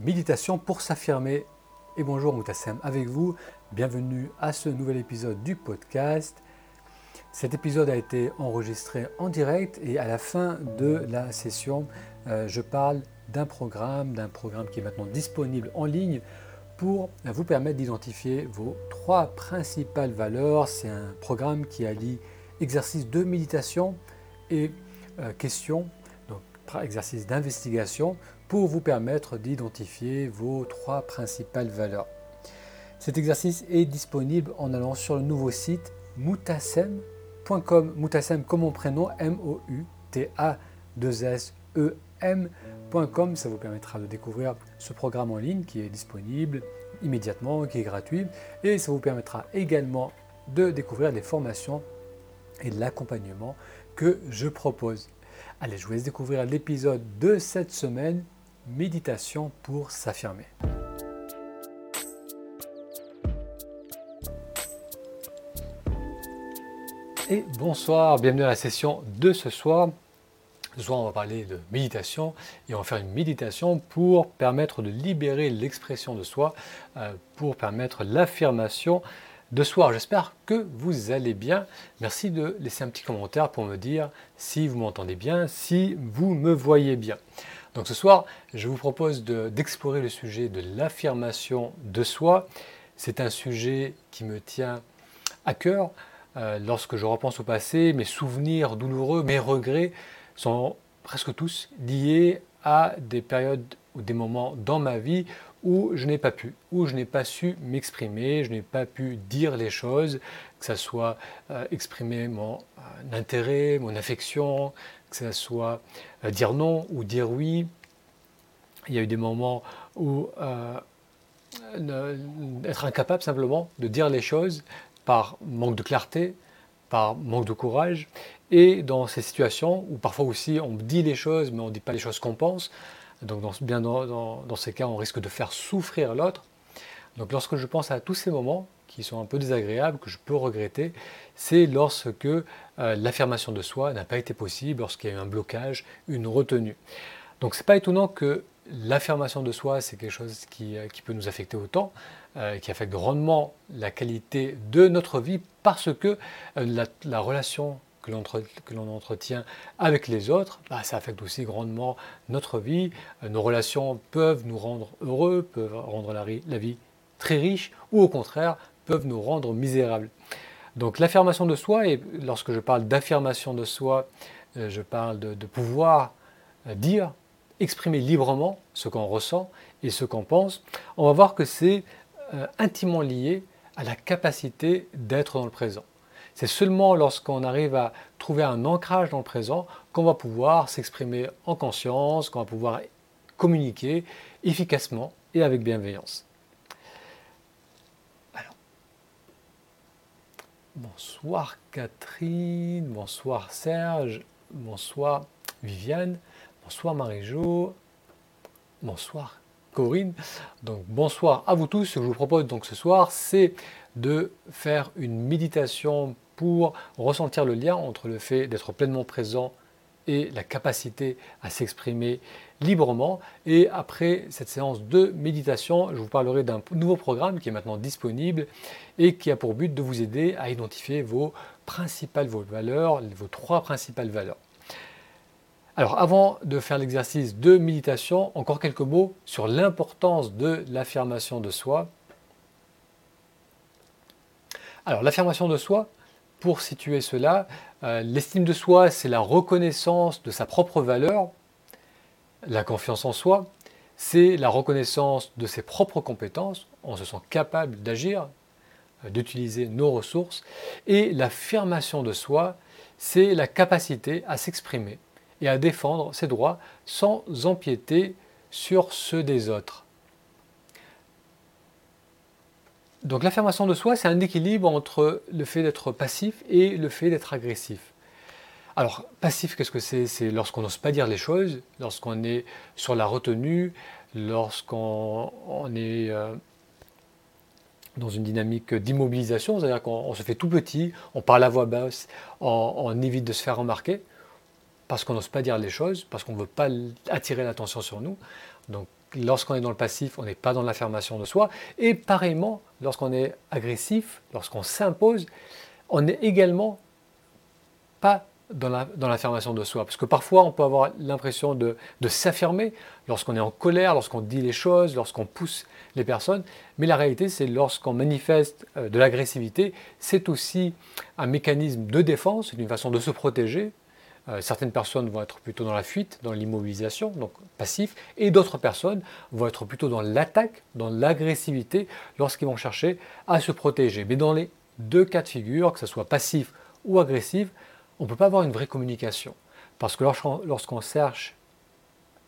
Méditation pour s'affirmer. Et bonjour Moutassem avec vous. Bienvenue à ce nouvel épisode du podcast. Cet épisode a été enregistré en direct et à la fin de la session, euh, je parle d'un programme, d'un programme qui est maintenant disponible en ligne pour vous permettre d'identifier vos trois principales valeurs. C'est un programme qui allie exercice de méditation et euh, questions, donc exercice d'investigation pour vous permettre d'identifier vos trois principales valeurs. Cet exercice est disponible en allant sur le nouveau site moutassem.com. Moutassem comme mon prénom, M-O-U-T-A-2-S-E-M.com. Ça vous permettra de découvrir ce programme en ligne qui est disponible immédiatement, qui est gratuit. Et ça vous permettra également de découvrir les formations et l'accompagnement que je propose. Allez, je vous laisse découvrir l'épisode de cette semaine Méditation pour s'affirmer. Et bonsoir, bienvenue à la session de ce soir. Ce soir, on va parler de méditation et on va faire une méditation pour permettre de libérer l'expression de soi, euh, pour permettre l'affirmation de soi. J'espère que vous allez bien. Merci de laisser un petit commentaire pour me dire si vous m'entendez bien, si vous me voyez bien. Donc ce soir, je vous propose d'explorer le sujet de l'affirmation de soi. C'est un sujet qui me tient à cœur. Euh, lorsque je repense au passé, mes souvenirs douloureux, mes regrets sont presque tous liés à des périodes ou des moments dans ma vie où je n'ai pas pu, où je n'ai pas su m'exprimer, je n'ai pas pu dire les choses, que ce soit euh, exprimer mon euh, intérêt, mon affection, que ce soit euh, dire non ou dire oui. Il y a eu des moments où euh, être incapable simplement de dire les choses par manque de clarté, par manque de courage. Et dans ces situations où parfois aussi on dit les choses mais on ne dit pas les choses qu'on pense, donc bien dans, ces cas on risque de faire souffrir l'autre. Donc lorsque je pense à tous ces moments, qui sont un peu désagréables, que je peux regretter, c'est lorsque euh, l'affirmation de soi n'a pas été possible, lorsqu'il y a eu un blocage, une retenue. Donc c'est pas étonnant que l'affirmation de soi, c'est quelque chose qui, euh, peut nous affecter autant, euh, qui affecte grandement la qualité de notre vie, parce que la, relation que l'on entretient avec les autres, bah, ça affecte aussi grandement notre vie. nos relations peuvent nous rendre heureux, peuvent rendre la, la vie très riche, ou au contraire peuvent nous rendre misérables. Donc l'affirmation de soi, et lorsque je parle d'affirmation de soi, euh, je parle de, pouvoir euh, dire, exprimer librement ce qu'on ressent et ce qu'on pense, on va voir que c'est euh, intimement lié à la capacité d'être dans le présent. C'est seulement lorsqu'on arrive à trouver un ancrage dans le présent qu'on va pouvoir s'exprimer en conscience, qu'on va pouvoir communiquer efficacement et avec bienveillance. Bonsoir Catherine, bonsoir Serge, bonsoir Viviane, bonsoir Marie-Jo, bonsoir Corinne. Donc bonsoir à vous tous. Ce que je vous propose donc ce soir, c'est de faire une méditation pour ressentir le lien entre le fait d'être pleinement présent et la capacité à s'exprimer librement. Et après cette séance de méditation, je vous parlerai d'un nouveau programme qui est maintenant disponible et qui a pour but de vous aider à identifier vos principales valeurs, vos trois principales valeurs. Alors avant de faire l'exercice de méditation, encore quelques mots sur l'importance de l'affirmation de soi. Alors l'affirmation de soi, pour situer cela, euh, l'estime de soi, c'est la reconnaissance de sa propre valeur. La confiance en soi, c'est la reconnaissance de ses propres compétences. On se sent capable d'agir, euh, d'utiliser nos ressources. Et l'affirmation de soi, c'est la capacité à s'exprimer et à défendre ses droits sans empiéter sur ceux des autres. Donc l'affirmation de soi, c'est un équilibre entre le fait d'être passif et le fait d'être agressif. Alors, passif, qu'est-ce que c'est? C'est lorsqu'on n'ose pas dire les choses, lorsqu'on est sur la retenue, lorsqu'on est euh, dans une dynamique d'immobilisation, c'est-à-dire qu'on se fait tout petit, on parle à voix basse, on, évite de se faire remarquer, parce qu'on n'ose pas dire les choses, parce qu'on ne veut pas attirer l'attention sur nous. Donc lorsqu'on est dans le passif, on n'est pas dans l'affirmation de soi. Et pareillement, lorsqu'on est agressif, lorsqu'on s'impose, on n'est également pas dans l'affirmation de soi. Parce que parfois, on peut avoir l'impression de, s'affirmer lorsqu'on est en colère, lorsqu'on dit les choses, lorsqu'on pousse les personnes. Mais la réalité, c'est lorsqu'on manifeste euh, de l'agressivité, c'est aussi un mécanisme de défense, une façon de se protéger. Euh, certaines personnes vont être plutôt dans la fuite, dans l'immobilisation, donc passif, et d'autres personnes vont être plutôt dans l'attaque, dans l'agressivité, lorsqu'ils vont chercher à se protéger. Mais dans les deux cas de figure, que ce soit passif ou agressif, on ne peut pas avoir une vraie communication. Parce que lorsqu'on cherche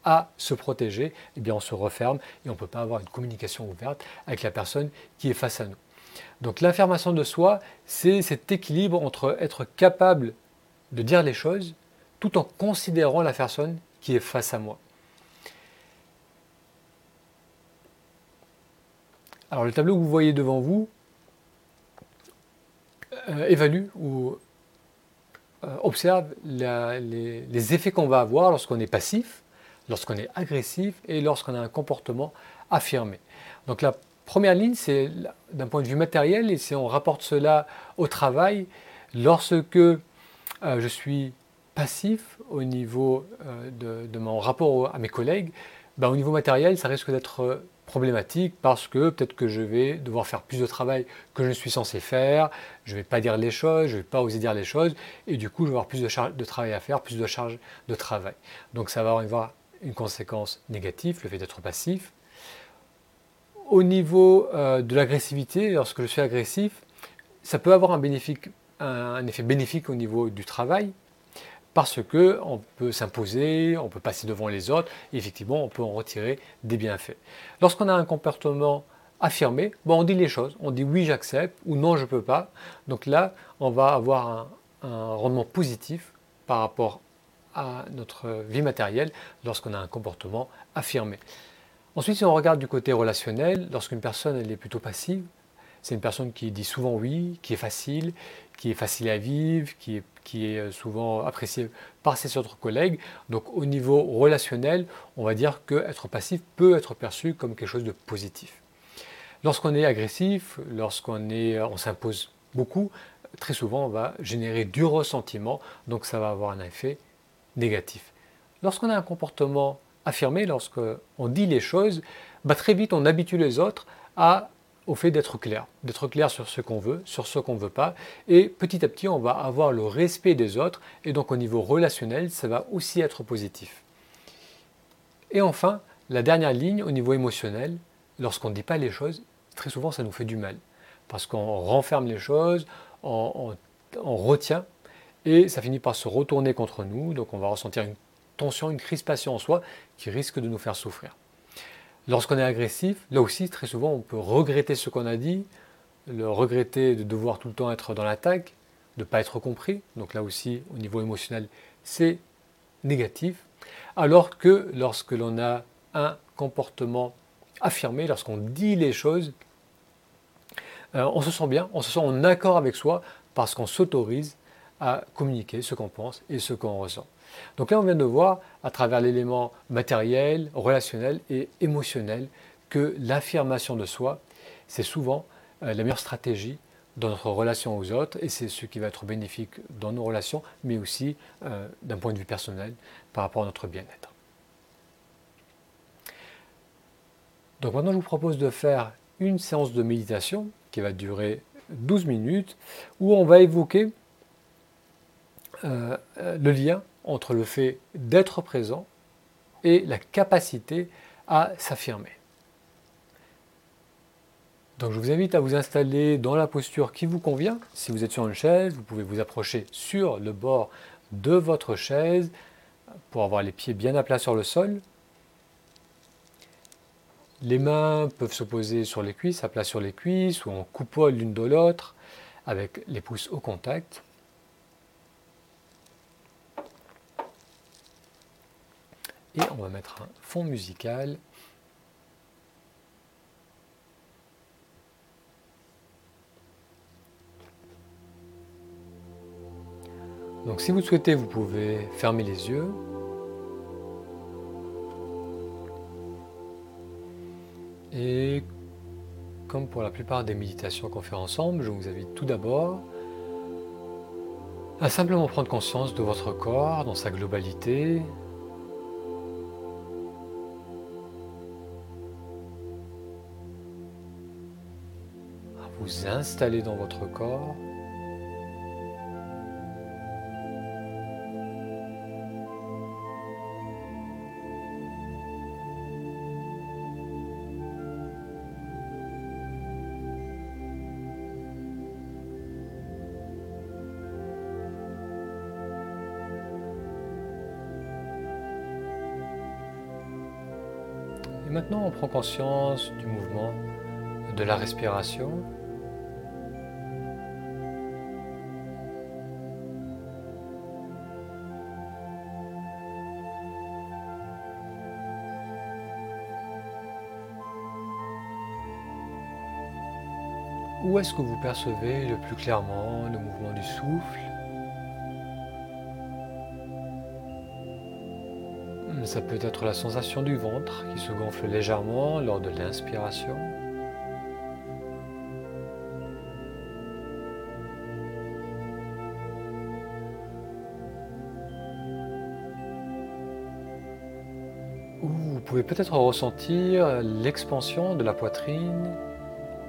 à se protéger, eh bien on se referme et on ne peut pas avoir une communication ouverte avec la personne qui est face à nous. Donc l'affirmation de soi, c'est cet équilibre entre être capable de dire les choses tout en considérant la personne qui est face à moi. Alors le tableau que vous voyez devant vous euh, évalue ou euh, observe les, effets qu'on va avoir lorsqu'on est passif, lorsqu'on est agressif et lorsqu'on a un comportement affirmé. Donc la première ligne, c'est d'un point de vue matériel, et si on rapporte cela au travail, lorsque euh, je suis passif au niveau euh, de, mon rapport à mes collègues, ben, au niveau matériel, ça risque d'être problématique parce que peut-être que je vais devoir faire plus de travail que je suis censé faire, je ne vais pas dire les choses, je ne vais pas oser dire les choses, et du coup je vais avoir plus de, charge de travail à faire, plus de charge de travail. Donc ça va avoir une conséquence négative, le fait d'être passif. Au niveau euh, de l'agressivité, lorsque je suis agressif, ça peut avoir un effet bénéfique au niveau du travail, parce qu'on peut s'imposer, on peut passer devant les autres, et effectivement, on peut en retirer des bienfaits. Lorsqu'on a un comportement affirmé, bon, on dit les choses, on dit oui, j'accepte, ou non, je ne peux pas. Donc là, on va avoir un, rendement positif par rapport à notre vie matérielle lorsqu'on a un comportement affirmé. Ensuite, si on regarde du côté relationnel, lorsqu'une personne elle est plutôt passive, c'est une personne qui dit souvent oui, qui est facile, qui est facile à vivre, qui est, qui est souvent appréciée par ses autres collègues. Donc au niveau relationnel, on va dire qu'être passif peut être perçu comme quelque chose de positif. Lorsqu'on est agressif, lorsqu'on on s'impose beaucoup, très souvent on va générer du ressentiment, donc ça va avoir un effet négatif. Lorsqu'on a un comportement affirmé, lorsqu'on dit les choses, bah, très vite on habitue les autres à au fait d'être clair, d'être clair sur ce qu'on veut, sur ce qu'on ne veut pas, et petit à petit on va avoir le respect des autres, et donc au niveau relationnel, ça va aussi être positif. Et enfin, la dernière ligne au niveau émotionnel, lorsqu'on ne dit pas les choses, très souvent ça nous fait du mal, parce qu'on renferme les choses, on, retient, et ça finit par se retourner contre nous, donc on va ressentir une tension, une crispation en soi qui risque de nous faire souffrir. Lorsqu'on est agressif, là aussi, très souvent, on peut regretter ce qu'on a dit, le regretter de devoir tout le temps être dans l'attaque, de ne pas être compris. Donc là aussi, au niveau émotionnel, c'est négatif. Alors que lorsque l'on a un comportement affirmé, lorsqu'on dit les choses, euh, on se sent bien, on se sent en accord avec soi parce qu'on s'autorise à communiquer ce qu'on pense et ce qu'on ressent. Donc là, on vient de voir à travers l'élément matériel, relationnel et émotionnel que l'affirmation de soi, c'est souvent euh, la meilleure stratégie dans notre relation aux autres et c'est ce qui va être bénéfique dans nos relations, mais aussi euh, d'un point de vue personnel par rapport à notre bien-être. Donc maintenant, je vous propose de faire une séance de méditation qui va durer 12 minutes où on va évoquer euh, le lien entre le fait d'être présent et la capacité à s'affirmer. Donc je vous invite à vous installer dans la posture qui vous convient. Si vous êtes sur une chaise, vous pouvez vous approcher sur le bord de votre chaise pour avoir les pieds bien à plat sur le sol. Les mains peuvent se poser sur les cuisses, à plat sur les cuisses ou en coupole l'une de l'autre avec les pouces au contact. Et on va mettre un fond musical. Donc si vous souhaitez, vous pouvez fermer les yeux. Et comme pour la plupart des méditations qu'on fait ensemble, je vous invite tout d'abord à simplement prendre conscience de votre corps dans sa globalité, vous installer dans votre corps. Et maintenant, on prend conscience du mouvement de la respiration. Où est-ce que vous percevez le plus clairement le mouvement du souffle Ça peut être la sensation du ventre qui se gonfle légèrement lors de l'inspiration. Ou vous pouvez peut-être ressentir l'expansion de la poitrine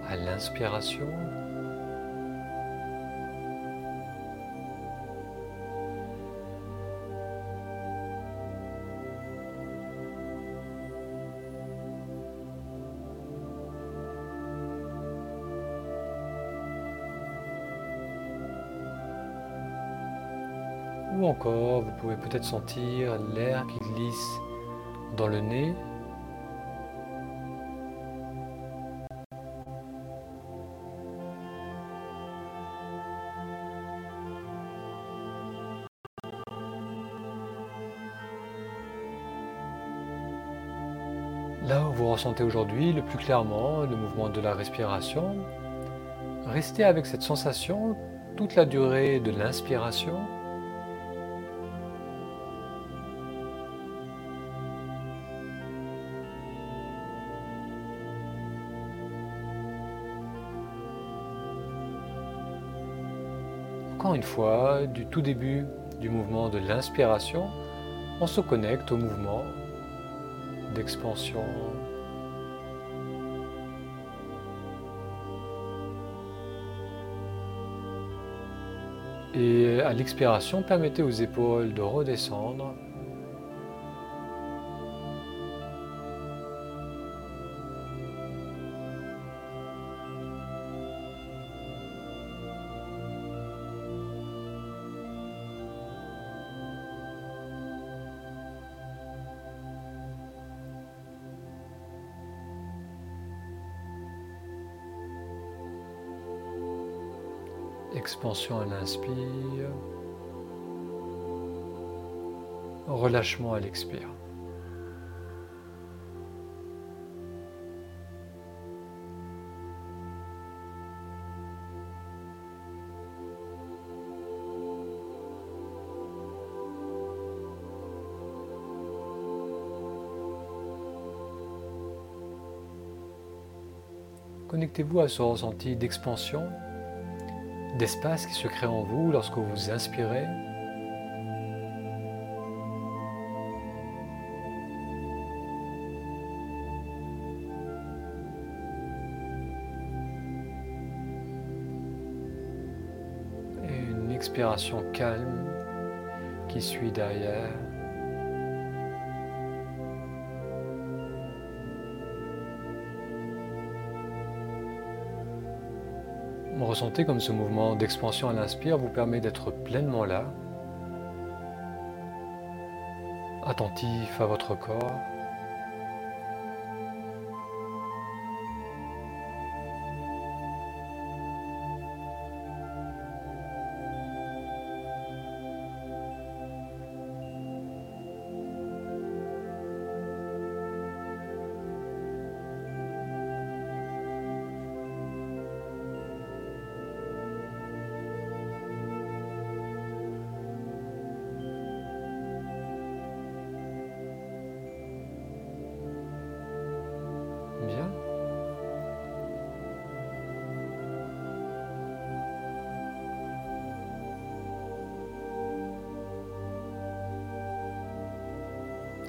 à l'inspiration. Ou encore, vous pouvez peut-être sentir l'air qui glisse dans le nez. Aujourd'hui le plus clairement le mouvement de la respiration, restez avec cette sensation toute la durée de l'inspiration Encore une fois, du tout début du mouvement de l'inspiration, on se connecte au mouvement d'expansion. Et à l'expiration, permettez aux épaules de redescendre Expansion à l'inspire. Relâchement à l'expire. Connectez-vous à ce ressenti d'expansion d'espace qui se crée en vous lorsque vous inspirez. Et une expiration calme qui suit derrière. Ressentez comme ce mouvement d'expansion à l'inspire vous permet d'être pleinement là, attentif à votre corps.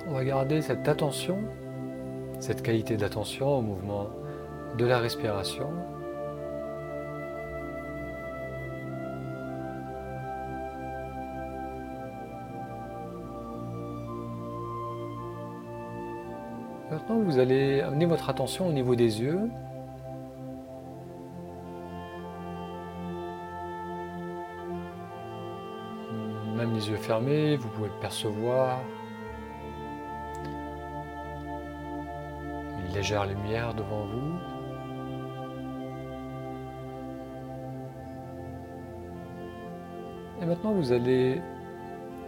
On va garder cette attention, cette qualité d'attention au mouvement de la respiration. Maintenant, vous allez amener votre attention au niveau des yeux. Même les yeux fermés, vous pouvez percevoir légère lumière devant vous. Et maintenant, vous allez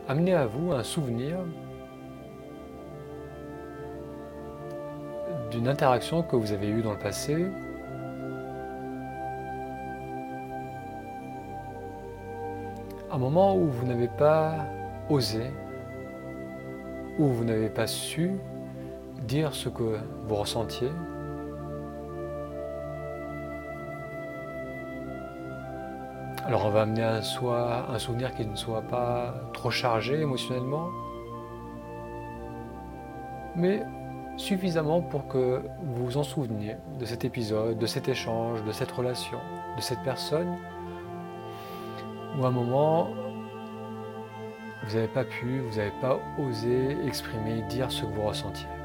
amener à vous un souvenir d'une interaction que vous avez eue dans le passé. Un moment où vous n'avez pas osé, où vous n'avez pas su dire ce que vous ressentiez. Alors on va amener un, soi, un souvenir qui ne soit pas trop chargé émotionnellement, mais suffisamment pour que vous vous en souveniez de cet épisode, de cet échange, de cette relation, de cette personne, où à un moment, vous n'avez pas pu, vous n'avez pas osé exprimer, dire ce que vous ressentiez.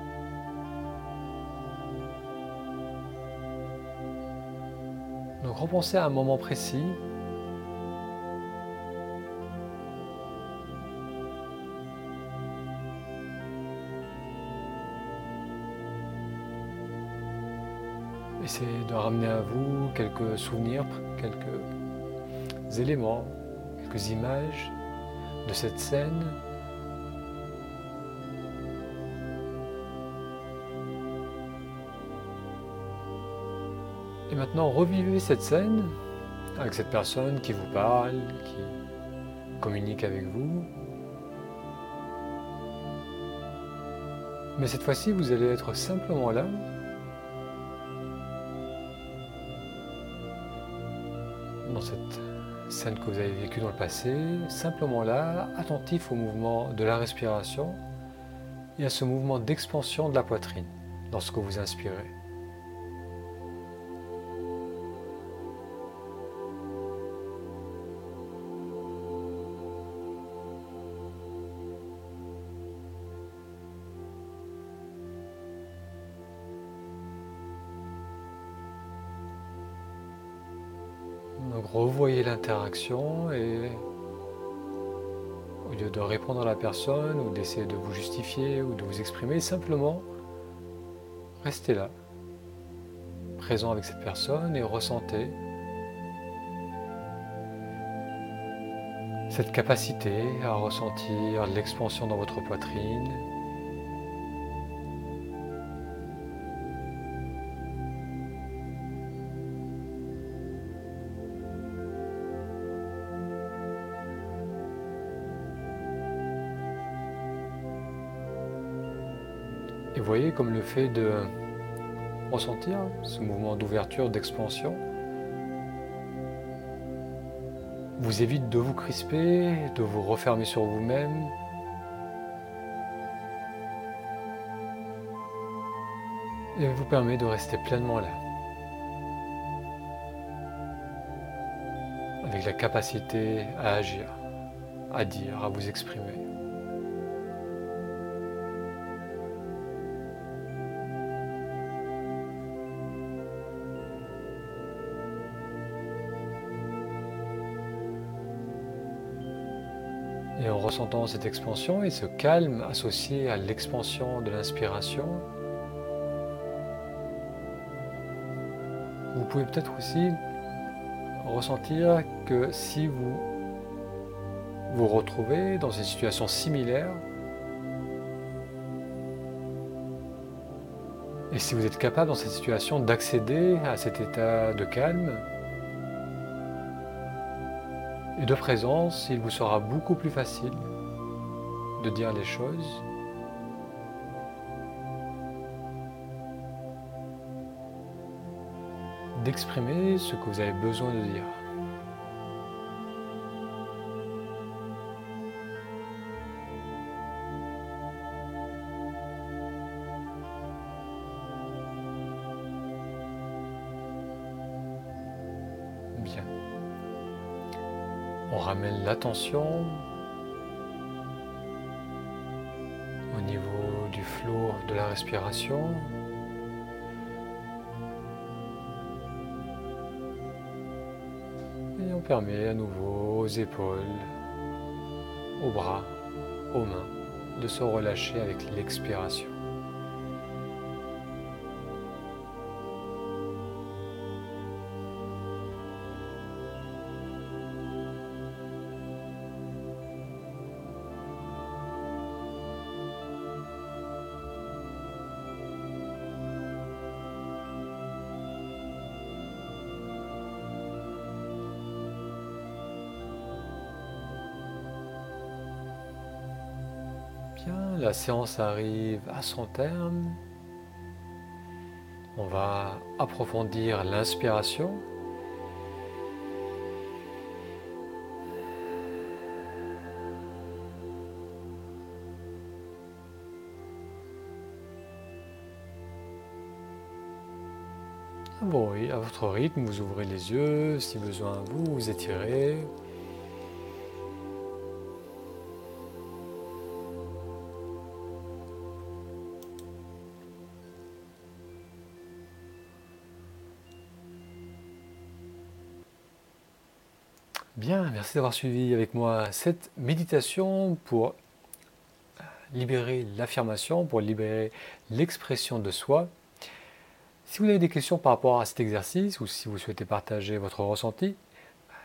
Donc repensez à un moment précis Essayez de ramener à vous quelques souvenirs, quelques éléments, quelques images de cette scène. Et maintenant, revivez cette scène avec cette personne qui vous parle, qui communique avec vous. Mais cette fois-ci, vous allez être simplement là dans cette scène que vous avez vécue dans le passé, simplement là, attentif au mouvement de la respiration et à ce mouvement d'expansion de la poitrine lorsque vous inspirez. Revoyez l'interaction et au lieu de répondre à la personne ou d'essayer de vous justifier ou de vous exprimer, simplement restez là, présent avec cette personne et ressentez cette capacité à ressentir l'expansion dans votre poitrine, Et voyez comme le fait de ressentir ce mouvement d'ouverture, d'expansion, vous évite de vous crisper, de vous refermer sur vous-même. Et vous permet de rester pleinement là. Avec la capacité à agir, à dire, à vous exprimer. Ressentant cette expansion et ce calme associé à l'expansion de l'inspiration, vous pouvez peut-être aussi ressentir que si vous vous retrouvez dans une situation similaire, et si vous êtes capable dans cette situation d'accéder à cet état de calme, et de présence, il vous sera beaucoup plus facile de dire les choses. d'exprimer ce que vous avez besoin de dire. L'attention au niveau du flot de la respiration. Et on permet à nouveau aux épaules, aux bras, aux mains de se relâcher avec l'expiration. Séance arrive à son terme. On va approfondir l'inspiration. Bon, oui, à votre rythme, vous ouvrez les yeux, si besoin, vous vous étirez. Merci d'avoir suivi avec moi cette méditation pour libérer l'affirmation, pour libérer l'expression de soi. Si vous avez des questions par rapport à cet exercice ou si vous souhaitez partager votre ressenti,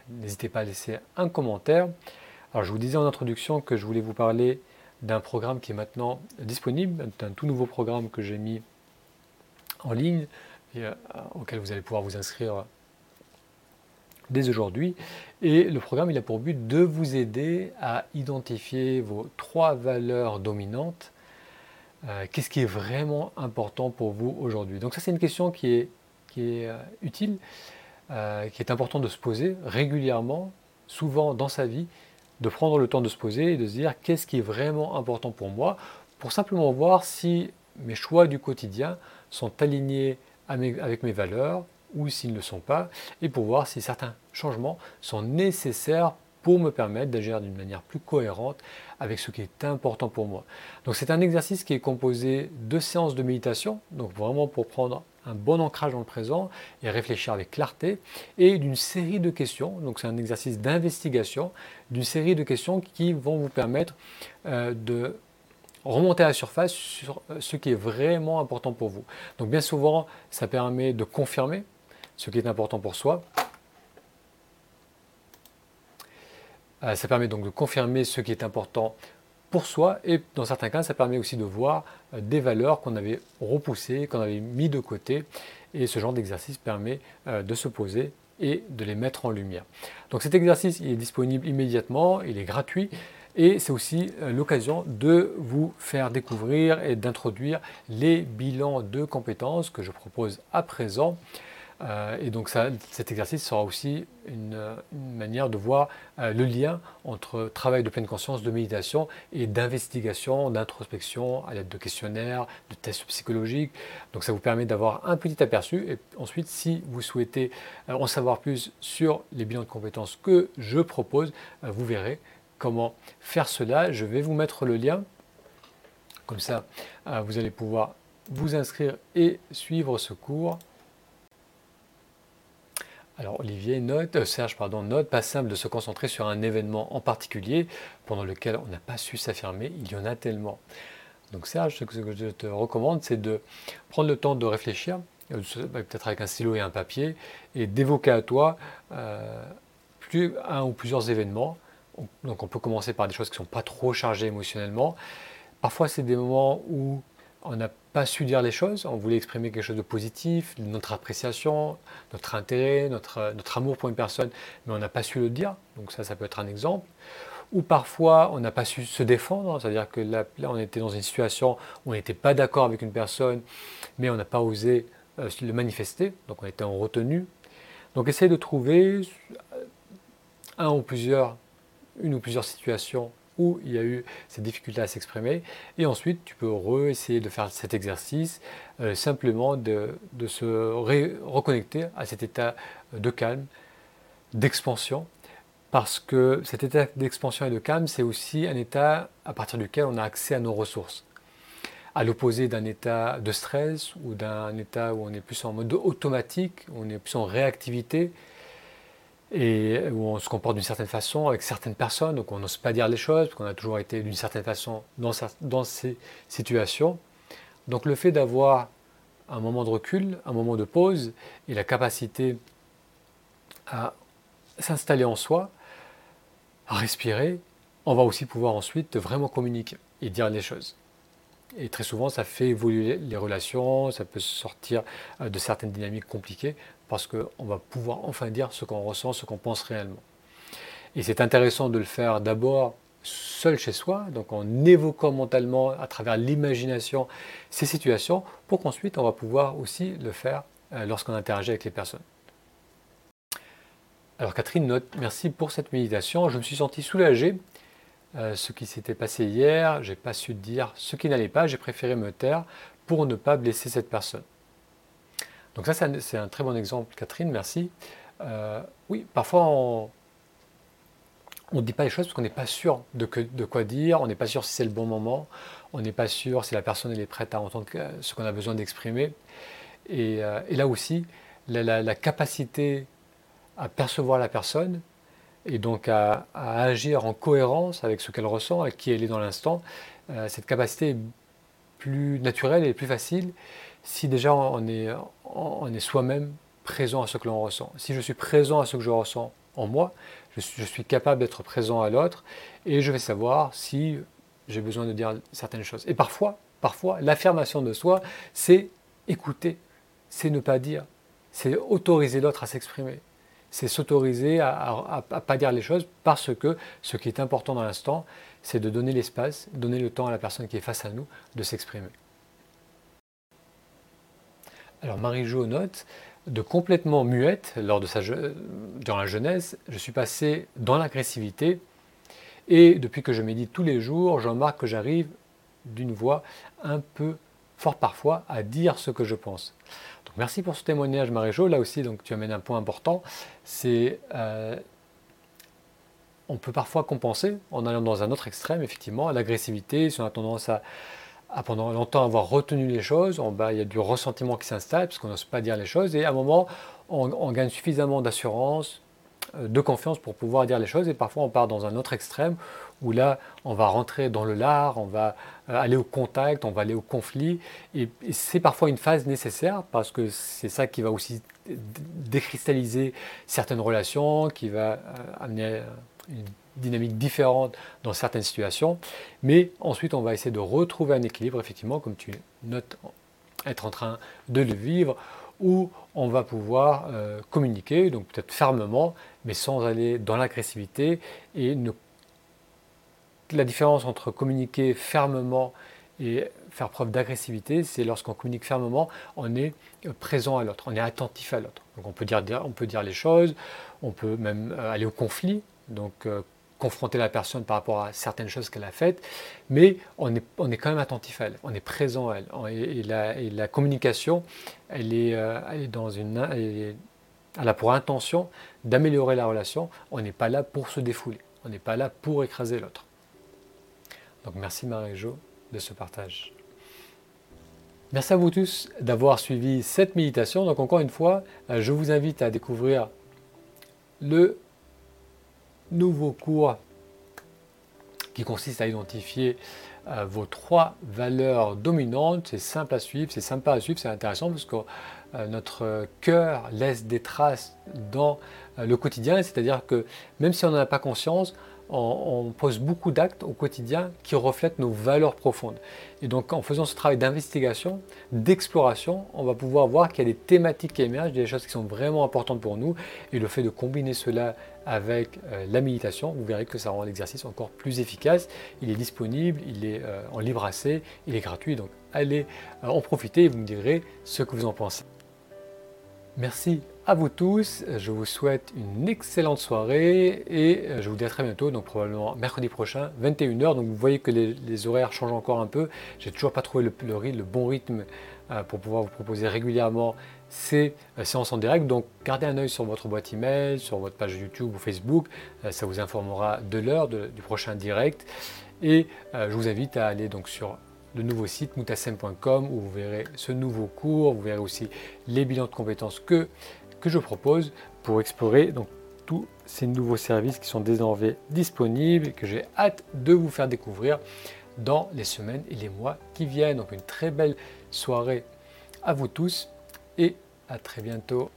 n'hésitez pas à laisser un commentaire. Alors je vous disais en introduction que je voulais vous parler d'un programme qui est maintenant disponible, d'un tout nouveau programme que j'ai mis en ligne et euh, auquel vous allez pouvoir vous inscrire dès aujourd'hui. Et le programme, il a pour but de vous aider à identifier vos trois valeurs dominantes. Euh, qu'est-ce qui est vraiment important pour vous aujourd'hui? Donc ça, c'est une question qui est, qui est euh, utile, euh, qui est important de se poser régulièrement, souvent dans sa vie, de prendre le temps de se poser et de se dire qu'est-ce qui est vraiment important pour moi, pour simplement voir si mes choix du quotidien sont alignés avec mes valeurs, ou s'ils ne le sont pas, et pour voir si certains changements sont nécessaires pour me permettre d'agir d'une manière plus cohérente avec ce qui est important pour moi. Donc c'est un exercice qui est composé de séances de méditation, donc vraiment pour prendre un bon ancrage dans le présent et réfléchir avec clarté, et d'une série de questions, donc c'est un exercice d'investigation, d'une série de questions qui vont vous permettre euh, de remonter à la surface sur euh, ce qui est vraiment important pour vous. Donc bien souvent, ça permet de confirmer ce qui est important pour soi. Euh, ça permet donc de confirmer ce qui est important pour soi et dans certains cas, ça permet aussi de voir euh, des valeurs qu'on avait repoussées, qu'on avait mis de côté. Et ce genre d'exercice permet euh, de se poser et de les mettre en lumière. Donc cet exercice il est disponible immédiatement, il est gratuit. Et c'est aussi l'occasion de vous faire découvrir et d'introduire les bilans de compétences que je propose à présent. Euh, et donc cet exercice sera aussi une, manière de voir euh, le lien entre travail de pleine conscience, de méditation et d'investigation, d'introspection à l'aide de questionnaires, de tests psychologiques. Donc ça vous permet d'avoir un petit aperçu. Et ensuite, si vous souhaitez euh, en savoir plus sur les bilans de compétences que je propose, vous verrez comment faire cela. Je vais vous mettre le lien. Comme ça, vous allez pouvoir vous inscrire et suivre ce cours. Alors Olivier note, euh, Serge pardon, note, pas simple de se concentrer sur un événement en particulier pendant lequel on n'a pas su s'affirmer, il y en a tellement. Donc Serge, ce que je te recommande, c'est de prendre le temps de réfléchir, euh, bah, peut-être avec un stylo et un papier, et d'évoquer à toi euh, plus, un ou plusieurs événements. Donc on peut commencer par des choses qui ne sont pas trop chargées émotionnellement. Parfois c'est des moments où on n'a pas su dire les choses, on voulait exprimer quelque chose de positif, notre appréciation, notre intérêt, notre, notre amour pour une personne, mais on n'a pas su le dire, donc ça, ça peut être un exemple. Ou parfois, on n'a pas su se défendre, c'est-à-dire que là, on était dans une situation où on n'était pas d'accord avec une personne, mais on n'a pas osé euh, le manifester, donc on était en retenue. Donc essayez de trouver un ou plusieurs, une ou plusieurs situations où il y a eu cette difficulté à s'exprimer. Et ensuite, tu peux re-essayer de faire cet exercice, euh, simplement de, se reconnecter à cet état de calme d'expansion, parce que cet état d'expansion et de calme, c'est aussi un état à partir duquel on a accès à nos ressources. À l'opposé d'un état de stress ou d'un état où on est plus en mode automatique, on est plus en réactivité, et où on se comporte d'une certaine façon avec certaines personnes, donc on n'ose pas dire les choses, parce qu'on a toujours été d'une certaine façon dans, dans ces situations. Donc le fait d'avoir un moment de recul, un moment de pause et la capacité à s'installer en soi, à respirer, on va aussi pouvoir ensuite vraiment communiquer et dire les choses. Et très souvent, ça fait évoluer les relations, ça peut sortir euh, de certaines dynamiques compliquées parce qu'on va pouvoir enfin dire ce qu'on ressent, ce qu'on pense réellement. Et c'est intéressant de le faire d'abord seul chez soi, donc en évoquant mentalement à travers l'imagination ces situations, pour qu'ensuite on va pouvoir aussi le faire euh, lorsqu'on interagit avec les personnes. Alors Catherine note, merci pour cette méditation, je me suis senti soulagé. Euh, ce qui s'était passé hier, j'ai pas su dire ce qui n'allait pas, j'ai préféré me taire pour ne pas blesser cette personne. Donc ça c'est un, très bon exemple Catherine, merci. Euh, oui, parfois on, ne dit pas les choses parce qu'on n'est pas sûr de, quoi dire, on n'est pas sûr si c'est le bon moment, on n'est pas sûr si la personne est prête à entendre ce qu'on a besoin d'exprimer. Et, euh, là aussi, la, capacité à percevoir la personne et donc à, agir en cohérence avec ce qu'elle ressent, avec qui elle est dans l'instant, euh, cette capacité est plus naturelle et plus facile si déjà on est, on est soi-même présent à ce que l'on ressent. Si je suis présent à ce que je ressens en moi, je suis, capable d'être présent à l'autre et je vais savoir si j'ai besoin de dire certaines choses. Et parfois, parfois, l'affirmation de soi, c'est écouter, c'est ne pas dire, c'est autoriser l'autre à s'exprimer, c'est s'autoriser à ne pas dire les choses parce que ce qui est important dans l'instant, c'est de donner l'espace, donner le temps à la personne qui est face à nous de s'exprimer. Alors Marie-Jo note, de complètement muette lors de sa, dans la jeunesse, je suis passé dans l'agressivité et depuis que je médite tous les jours, je remarque que j'arrive d'une voix un peu fort parfois à dire ce que je pense. Merci pour ce témoignage Marie-Jo. Là aussi, donc, tu amènes un point important, c'est euh, on peut parfois compenser en allant dans un autre extrême, effectivement, l'agressivité, si on a tendance à, à pendant longtemps avoir retenu les choses, il y a du ressentiment qui s'installe parce qu'on n'ose pas dire les choses. Et à un moment on, gagne suffisamment d'assurance, euh, de confiance pour pouvoir dire les choses. Et parfois on part dans un autre extrême où là on va rentrer dans le lard, on va euh, aller au contact, on va aller au conflit et, c'est parfois une phase nécessaire parce que c'est ça qui va aussi décristalliser certaines relations, qui va euh, amener une dynamique différente dans certaines situations. Mais ensuite, on va essayer de retrouver un équilibre, effectivement, comme tu notes être en train de le vivre, où on va pouvoir euh, communiquer, donc peut-être fermement, mais sans aller dans l'agressivité. Et la différence entre communiquer fermement et faire preuve d'agressivité, c'est lorsqu'on communique fermement, on est présent à l'autre, on est attentif à l'autre. Donc on peut dire, on peut dire les choses, on peut même euh, aller au conflit, donc euh, confronter la personne par rapport à certaines choses qu'elle a faites, mais on est, on est quand même attentif à elle, on est présent à elle. Et, la, communication, euh, elle est dans une, elle, a pour intention d'améliorer la relation. On n'est pas là pour se défouler, on n'est pas là pour écraser l'autre. Donc merci Marie-Jo de ce partage. Merci à vous tous d'avoir suivi cette méditation. Donc encore une fois, euh, je vous invite à découvrir le nouveau cours qui consiste à identifier euh, vos trois valeurs dominantes. C'est simple à suivre, c'est sympa à suivre, c'est intéressant parce que euh, notre cœur laisse des traces dans le quotidien, c'est-à-dire que même si on n'en a pas conscience, on, pose beaucoup d'actes au quotidien qui reflètent nos valeurs profondes. Et donc en faisant ce travail d'investigation, d'exploration, on va pouvoir voir qu'il y a des thématiques qui émergent, des choses qui sont vraiment importantes pour nous. Et le fait de combiner cela avec euh, la méditation, vous verrez que ça rend l'exercice encore plus efficace. Il est disponible, il est euh, en libre accès, il est gratuit. Donc allez euh, en profiter et vous me direz ce que vous en pensez. Merci à vous tous, je vous souhaite une excellente soirée et je vous dis à très bientôt, donc probablement mercredi prochain, 21h. Donc vous voyez que les, horaires changent encore un peu. J'ai toujours pas trouvé le, le bon rythme euh, pour pouvoir vous proposer régulièrement ces euh, séances en direct. Donc gardez un œil sur votre boîte email, sur votre page YouTube ou Facebook. Euh, ça vous informera de l'heure du prochain direct. Et je vous invite à aller donc sur le nouveau site moutasem.com où vous verrez ce nouveau cours, vous verrez aussi les bilans de compétences que, que je propose pour explorer donc, tous ces nouveaux services qui sont désormais disponibles et que j'ai hâte de vous faire découvrir dans les semaines et les mois qui viennent. Donc une très belle soirée à vous tous et à très bientôt.